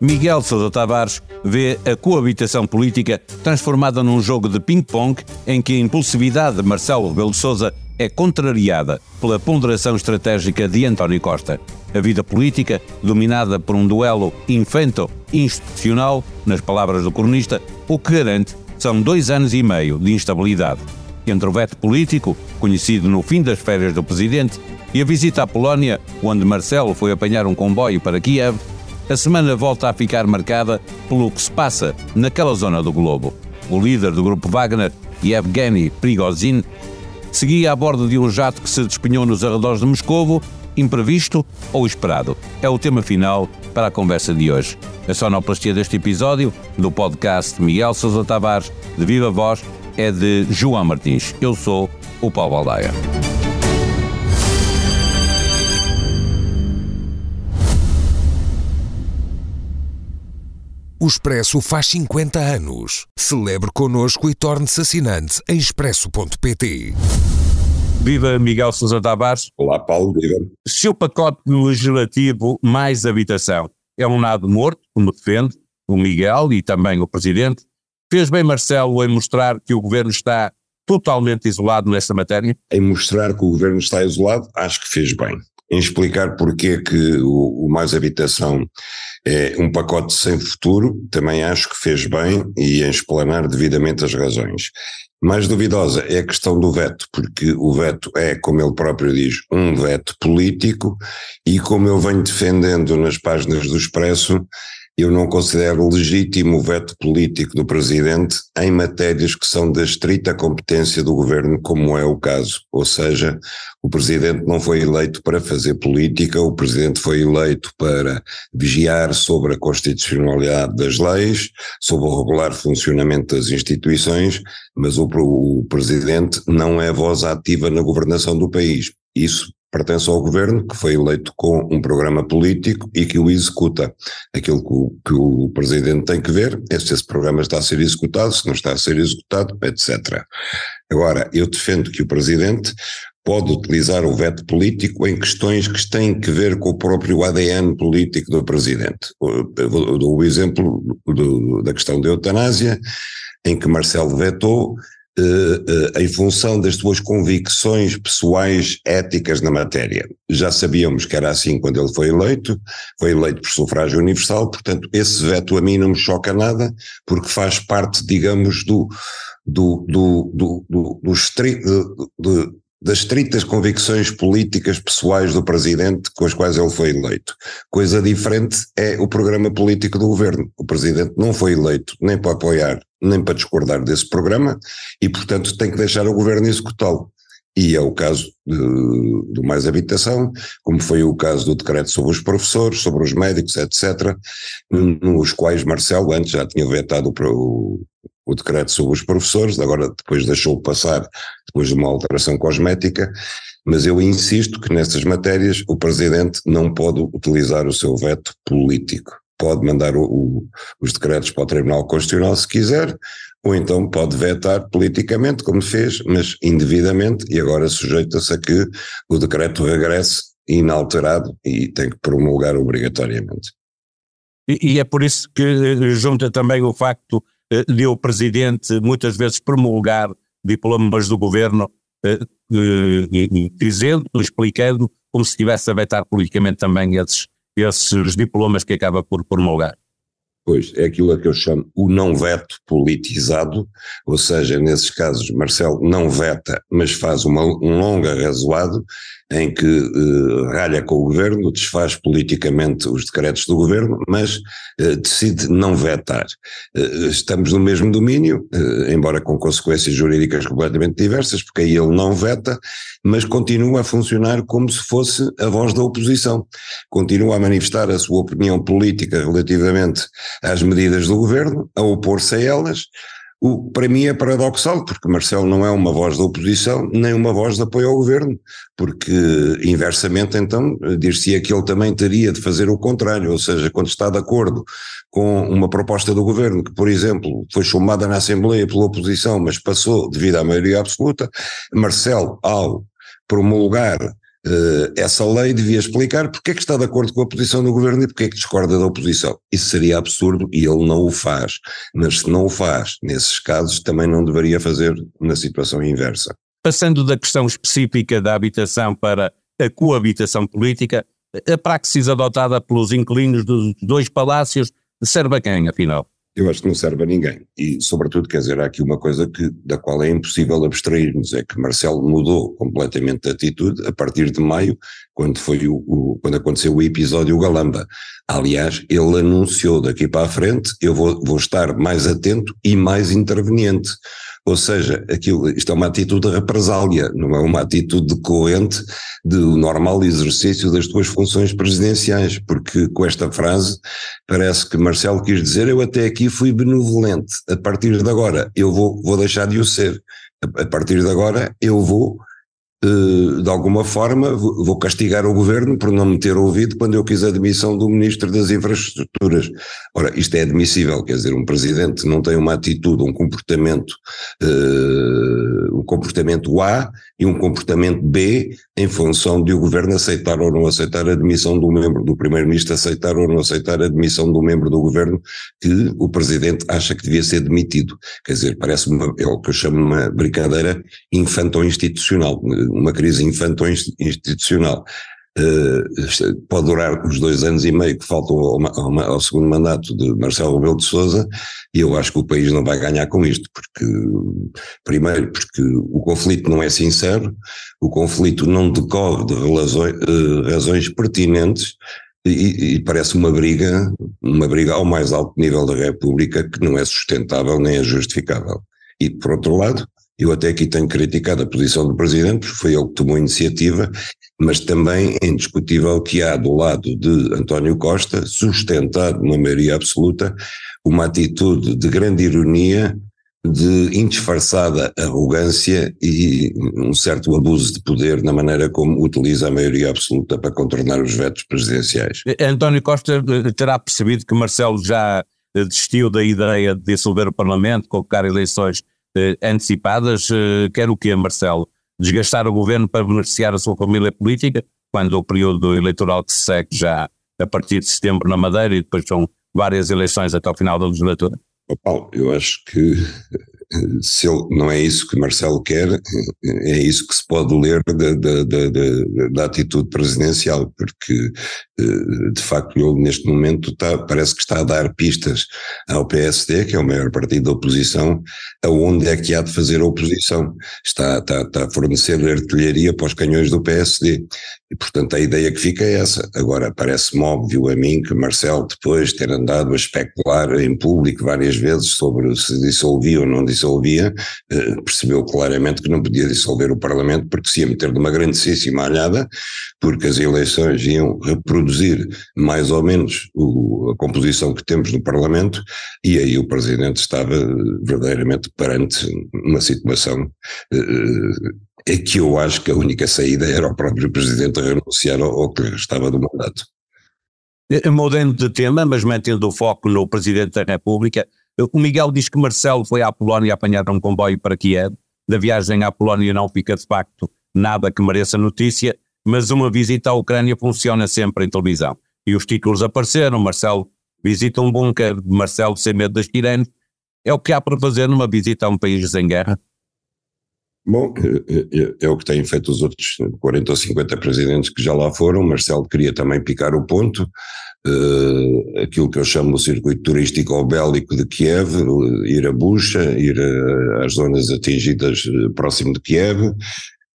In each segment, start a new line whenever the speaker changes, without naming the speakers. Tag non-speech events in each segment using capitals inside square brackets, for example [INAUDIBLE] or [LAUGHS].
Miguel Sousa Tavares vê a coabitação política transformada num jogo de ping-pong em que a impulsividade de Marcelo Rebelo de Sousa é contrariada pela ponderação estratégica de António Costa. A vida política, dominada por um duelo infanto-institucional, nas palavras do cronista, o que garante são dois anos e meio de instabilidade. Entre o veto político, conhecido no fim das férias do presidente, e a visita à Polónia, onde Marcelo foi apanhar um comboio para Kiev, a semana volta a ficar marcada pelo que se passa naquela zona do globo. O líder do grupo Wagner, Yevgeny Prigozhin, seguia a bordo de um jato que se despenhou nos arredores de Moscovo, imprevisto ou esperado. É o tema final para a conversa de hoje. A sonoplastia deste episódio, do podcast Miguel Sousa Tavares, de Viva Voz, é de João Martins. Eu sou o Paulo Baldaia.
O Expresso faz 50 anos. Celebre connosco e torne-se assinante em expresso.pt.
Viva Miguel Sousa Tavares.
Olá, Paulo, viva.
Se o pacote legislativo mais habitação é um nado morto, como defende o Miguel e também o Presidente, fez bem Marcelo em mostrar que o Governo está totalmente isolado nesta matéria?
Em mostrar que o Governo está isolado, acho que fez bem em explicar porque que o, o, Mais Habitação é um pacote sem futuro, também acho que fez bem e em explanar devidamente as razões. Mais duvidosa é a questão do veto, porque o veto é, como ele próprio diz, um veto político e como eu venho defendendo nas páginas do Expresso, eu não considero legítimo o veto político do Presidente em matérias que são da estrita competência do Governo, como é o caso. Ou seja, o Presidente não foi eleito para fazer política, o Presidente foi eleito para vigiar sobre a constitucionalidade das leis, sobre o regular funcionamento das instituições, mas o, o Presidente não é voz ativa na governação do país. Isso pertence ao governo, que foi eleito com um programa político e que o executa. Aquilo que o, que o presidente tem que ver é se esse programa está a ser executado, se não está a ser executado, etc. Agora, eu defendo que o presidente pode utilizar o veto político em questões que têm que ver com o próprio ADN político do presidente. Eu dou o exemplo do, da questão da eutanásia, em que Marcelo vetou Em função das suas convicções pessoais éticas na matéria. Já sabíamos que era assim quando ele foi eleito, foi eleito por sufrágio universal, portanto, esse veto a mim não me choca nada, porque faz parte, digamos, do, do, do, do, do, do do, das estritas convicções políticas pessoais do presidente com as quais ele foi eleito. Coisa diferente é o programa político do governo. O presidente não foi eleito nem para apoiar, nem para discordar desse programa e, portanto, tem que deixar o governo executá-lo. E é o caso do Mais Habitação, como foi o caso do decreto sobre os professores, sobre os médicos, etc., nos quais Marcelo antes já tinha vetado o, o decreto sobre os professores, agora depois deixou passar, depois de uma alteração cosmética, mas eu insisto que nessas matérias o Presidente não pode utilizar o seu veto político. Pode mandar o, o, os decretos para o Tribunal Constitucional se quiser, ou então pode vetar politicamente, como fez, mas indevidamente, e agora sujeita-se a que o decreto regresse inalterado e tem que promulgar obrigatoriamente.
E, e é por isso que junta também o facto eh, de o Presidente muitas vezes promulgar diplomas do Governo, eh, dizendo, explicando, como se estivesse a vetar politicamente também esses, esses diplomas que acaba por promulgar.
Pois, é aquilo a que eu chamo o não veto politizado, ou seja, nesses casos Marcelo não veta, mas faz uma, um longo arrazoado em que uh, ralha com o governo, desfaz politicamente os decretos do governo, mas uh, decide não vetar. Uh, estamos no mesmo domínio, embora com consequências jurídicas completamente diversas, porque aí ele não veta, mas continua a funcionar como se fosse a voz da oposição. Continua a manifestar a sua opinião política relativamente às medidas do governo, a opor-se a elas, o para mim é paradoxal, porque Marcelo não é uma voz da oposição, nem uma voz de apoio ao governo, porque inversamente então dir-se-ia que ele também teria de fazer o contrário, ou seja, quando está de acordo com uma proposta do governo, que por exemplo foi chamada na Assembleia pela oposição, mas passou devido à maioria absoluta, Marcelo, ao promulgar essa lei, devia explicar porque é que está de acordo com a posição do governo e porque é que discorda da oposição. Isso seria absurdo e ele não o faz. Mas se não o faz, nesses casos, também não deveria fazer na situação inversa.
Passando da questão específica da habitação para a coabitação política, a praxis adotada pelos inquilinos dos dois palácios serve a quem, afinal?
Eu acho que não serve a ninguém. E, sobretudo, quer dizer, há aqui uma coisa que, da qual é impossível abstrairmos, é que Marcelo mudou completamente de atitude a partir de maio, quando, foi o, o, quando aconteceu o episódio Galamba. Aliás, ele anunciou daqui para a frente, eu vou, vou estar mais atento e mais interveniente. Ou seja, aquilo, isto é uma atitude de represália, não é uma atitude decorrente do normal exercício das tuas funções presidenciais, porque com esta frase parece que Marcelo quis dizer eu até aqui fui benevolente, a partir de agora eu vou, vou deixar de o ser, a partir de agora eu vou de alguma forma, vou castigar o governo por não me ter ouvido quando eu quis a demissão do Ministro das Infraestruturas. Ora, isto é admissível, quer dizer, um presidente não tem uma atitude, um comportamento, uh, um comportamento A e um comportamento B em função de o governo aceitar ou não aceitar a demissão do membro, do primeiro-ministro aceitar ou não aceitar a demissão do membro do governo que o presidente acha que devia ser demitido. Quer dizer, parece-me, é o que eu chamo uma brincadeira infanto-institucional uma crise infanto-institucional. Uh, pode durar os dois anos e meio que faltam ao, ao, segundo mandato de Marcelo Rebelo de Sousa e eu acho que o país não vai ganhar com isto, porque primeiro porque o conflito não é sincero, o conflito não decorre de uh, razões pertinentes e, e, parece uma briga, uma briga ao mais alto nível da República que não é sustentável nem é justificável. E por outro lado, eu até aqui tenho criticado a posição do Presidente, porque foi ele que tomou a iniciativa, mas também é indiscutível que há do lado de António Costa, sustentado numa maioria absoluta, uma atitude de grande ironia, de indisfarçada arrogância e um certo abuso de poder na maneira como utiliza a maioria absoluta para contornar os vetos presidenciais.
António Costa eh, terá percebido que Marcelo já eh, desistiu da ideia de dissolver o Parlamento, colocar eleições eh, antecipadas, eh, quer o que, Marcelo? Desgastar o governo para beneficiar a sua família política, quando o período eleitoral que se segue já a partir de setembro na Madeira e depois são várias eleições até o final da legislatura?
Paulo, eu acho que se ele, não é isso que Marcelo quer, é isso que se pode ler da, da, da, da atitude presidencial, porque eh, de facto ele neste momento está, parece que está a dar pistas ao PSD, que é o maior partido da oposição, aonde é que há de fazer a oposição. Está, está, está a fornecer artilharia para os canhões do PSD. E, portanto, a ideia que fica é essa. Agora, parece-me óbvio a mim que Marcelo, depois de ter andado a especular em público várias vezes sobre se dissolvia ou não dissolvia, eh, percebeu claramente que não podia dissolver o Parlamento porque se ia meter numa grandíssima alhada, porque as eleições iam reproduzir mais ou menos o, a composição que temos no Parlamento, e aí o Presidente estava verdadeiramente perante uma situação eh, é que eu acho que a única saída era o próprio Presidente renunciar ao, ao que estava do mandato.
Eh, mudando de tema, mas mantendo o foco no Presidente da República, o Miguel diz que Marcelo foi à Polónia apanhar um comboio para Kiev. Da viagem à Polónia não fica de facto nada que mereça notícia, mas uma visita à Ucrânia funciona sempre em televisão. E os títulos apareceram, Marcelo visita um bunker, Marcelo sem medo das sirenes. É o que há para fazer numa visita a um país em guerra?
Bom, é, é, é, o que têm feito os outros 40 ou 50 presidentes que já lá foram. Marcelo queria também picar o ponto, uh, aquilo que eu chamo o circuito turístico bélico de Kiev, ir a Bucha, ir a, às zonas atingidas eh, próximo de Kiev. Uh,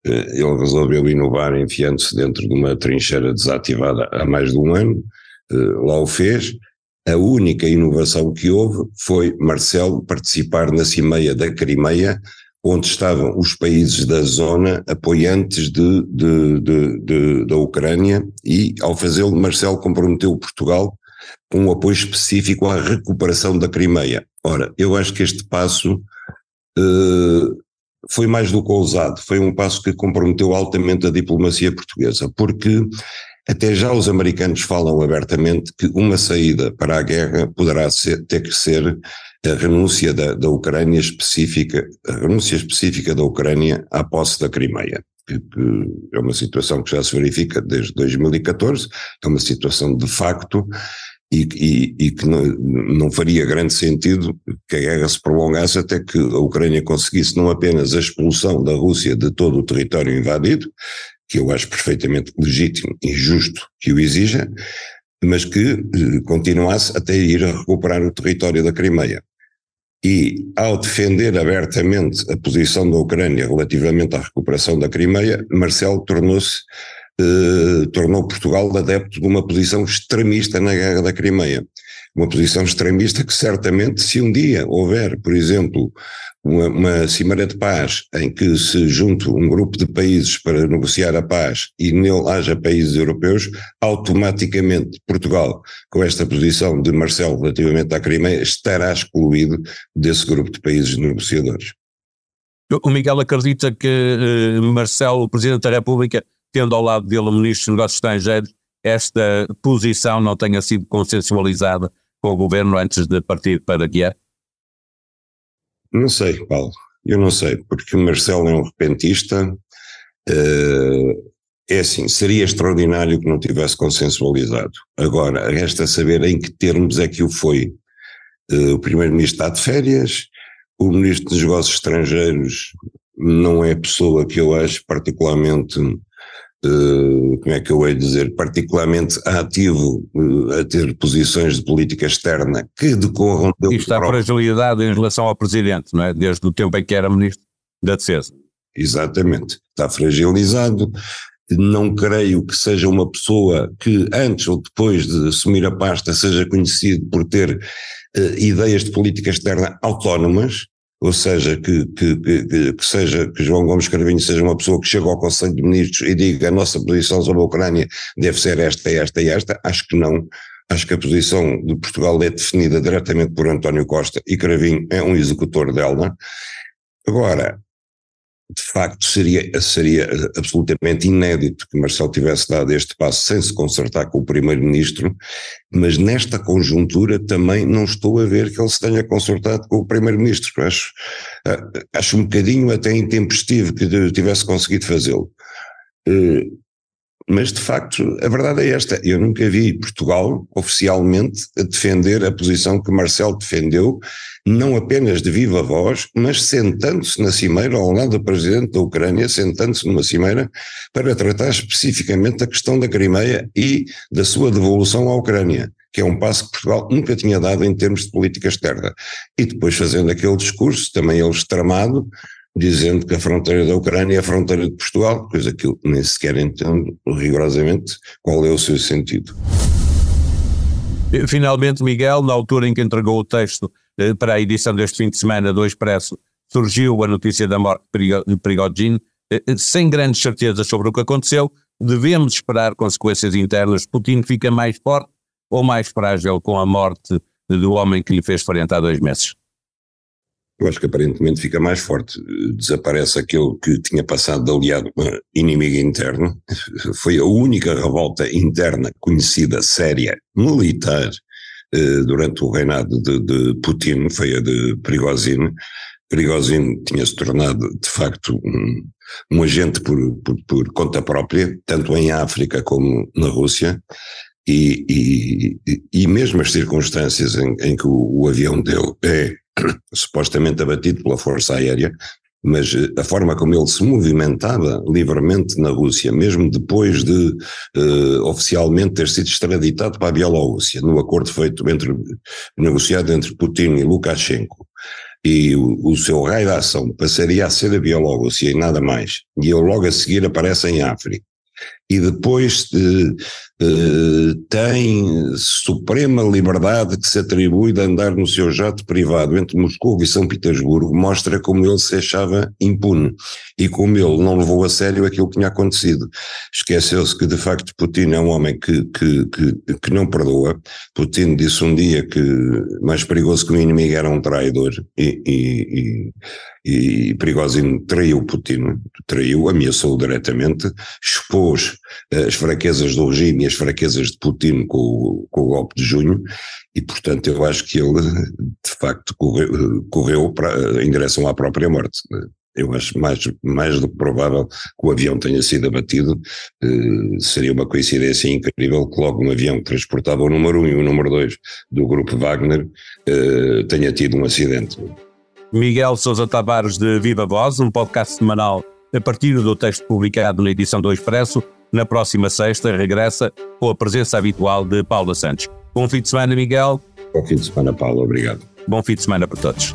ele resolveu inovar enfiando-se dentro de uma trincheira desativada há mais de um ano, uh, lá o fez. A única inovação que houve foi Marcelo participar na cimeia da Crimeia onde estavam os países da zona apoiantes de, de, de, de da Ucrânia e, ao fazê-lo, Marcelo comprometeu Portugal com um apoio específico à recuperação da Crimeia. Ora, eu acho que este passo uh, foi mais do que ousado, foi um passo que comprometeu altamente a diplomacia portuguesa, porque até já os americanos falam abertamente que uma saída para a guerra poderá ser, ter que ser a renúncia da, da Ucrânia específica, a renúncia específica da Ucrânia à posse da Crimeia. que, que, é uma situação que já se verifica desde 2014, é uma situação de facto e, e, e que não, não, faria grande sentido que a guerra se prolongasse até que a Ucrânia conseguisse não apenas a expulsão da Rússia de todo o território invadido, que eu acho perfeitamente legítimo e justo que o exija, mas que eh, continuasse até ir a recuperar o território da Crimeia. E, ao defender abertamente a posição da Ucrânia relativamente à recuperação da Crimeia, Marcelo tornou-se eh, tornou Portugal adepto de uma posição extremista na guerra da Crimeia. Uma posição extremista que certamente, se um dia houver, por exemplo, uma, uma cimeira de paz em que se junte um grupo de países para negociar a paz e nele haja países europeus, automaticamente Portugal, com esta posição de Marcelo relativamente à Crimeia, estará excluído desse grupo de países negociadores.
O Miguel acredita que uh, Marcelo, o Presidente da República, tendo ao lado dele o Ministro dos Negócios Estrangeiros, esta posição não tenha sido consensualizada com o Governo antes de partir para Guiar?
Não sei, Paulo, eu não sei, porque o Marcelo é um repentista, uh, é assim, seria extraordinário que não tivesse consensualizado. Agora, resta saber em que termos é que o foi. Uh, o Primeiro-Ministro está de férias, o Ministro dos Negócios Estrangeiros não é pessoa que eu acho particularmente eh, como é que eu hei dizer, particularmente ativo uh, a ter posições de política externa que decorram
dele. Isto há fragilidade em relação ao Presidente, não é? Desde o tempo em que era Ministro da Defesa.
Exatamente, está fragilizado. Não creio que seja uma pessoa que antes ou depois de assumir a pasta seja conhecido por ter uh, ideias de política externa autónomas, ou seja, que, que, que, que, seja, que João Gomes Carvinho seja uma pessoa que chega ao Conselho de Ministros e diga a nossa posição sobre a Ucrânia deve ser esta, esta e esta, acho que não. Acho que a posição de Portugal é definida diretamente por António Costa e Cravinho é um executor dela. Agora, de facto seria, seria absolutamente inédito que Marcelo tivesse dado este passo sem se consertar com o Primeiro-Ministro, mas nesta conjuntura também não estou a ver que ele se tenha consertado com o Primeiro-Ministro. Acho, ah, acho um bocadinho até intempestivo que tivesse conseguido fazê-lo. Mas, de facto, a verdade é esta. Eu nunca vi Portugal oficialmente a defender a posição que Marcelo defendeu, não apenas de viva voz, mas sentando-se na cimeira ao lado do presidente da Ucrânia, sentando-se numa cimeira para tratar especificamente da questão da Crimeia e da sua devolução à Ucrânia que é um passo que Portugal nunca tinha dado em termos de política externa. E depois fazendo aquele discurso, também ele extremado, dizendo que a fronteira da Ucrânia é a fronteira de Portugal, coisa que eu nem sequer entendo rigorosamente qual é o seu sentido.
Finalmente, Miguel, na altura em que entregou o texto eh, para a edição deste fim de semana do Expresso, surgiu a notícia da morte de Prigogine, eh, eh, sem grandes certezas sobre o que aconteceu, devemos esperar consequências internas. Putin fica mais forte ou mais frágil com a morte do homem que lhe fez frente há dois meses?
Eu acho que aparentemente fica mais forte. Desaparece aquele que tinha passado de aliado inimigo interno. [LAUGHS] Foi a única revolta interna conhecida, séria, militar, eh, durante o reinado de, de Putin, foi a de Prigozhin. Prigozhin tinha-se tornado, de facto, um, um agente por, por, por, conta própria, tanto em África como na Rússia, e, e, e mesmo as circunstâncias em, em que o, o avião dele é [COUGHS] supostamente abatido pela Força Aérea, mas eh, a forma como ele se movimentava livremente na Rússia, mesmo depois de uh, oficialmente ter sido extraditado para a Bielorrússia, no acordo feito entre, negociado entre Putin e Lukashenko, e o, o seu raio de ação passaria a ser a Bielorrússia e nada mais, e ele logo a seguir aparece em África e depois uh, uh, tem suprema liberdade que se atribui de andar no seu jato privado entre Moscou e São Petersburgo, mostra como ele se achava impune e como ele não levou a sério aquilo que tinha acontecido. Esqueceu-se que de facto Putin é um homem que, que, que, que não perdoa. Putin disse um dia que mais perigoso que o inimigo era um traidor e, e, e, e traiu Putin, traiu, ameaçou diretamente, expôs as fraquezas do regime e as fraquezas de Putin com, com o golpe de junho, e portanto eu acho que ele de facto correu, correu para, em direção à própria morte. eu acho mais, mais do que provável que o avião tenha sido abatido. Uh, seria uma coincidência incrível que logo um avião que transportava o número 1 um e o número 2 do grupo Wagner uh, tenha tido um acidente.
Miguel Sousa Tavares de Viva Voz, um podcast semanal a partir do texto publicado na edição do Expresso. Na próxima sexta regressa com a presença habitual de Paula Santos. Bom fim de semana, Miguel.
Bom fim de semana, Paulo. Obrigado.
Bom fim de semana para todos.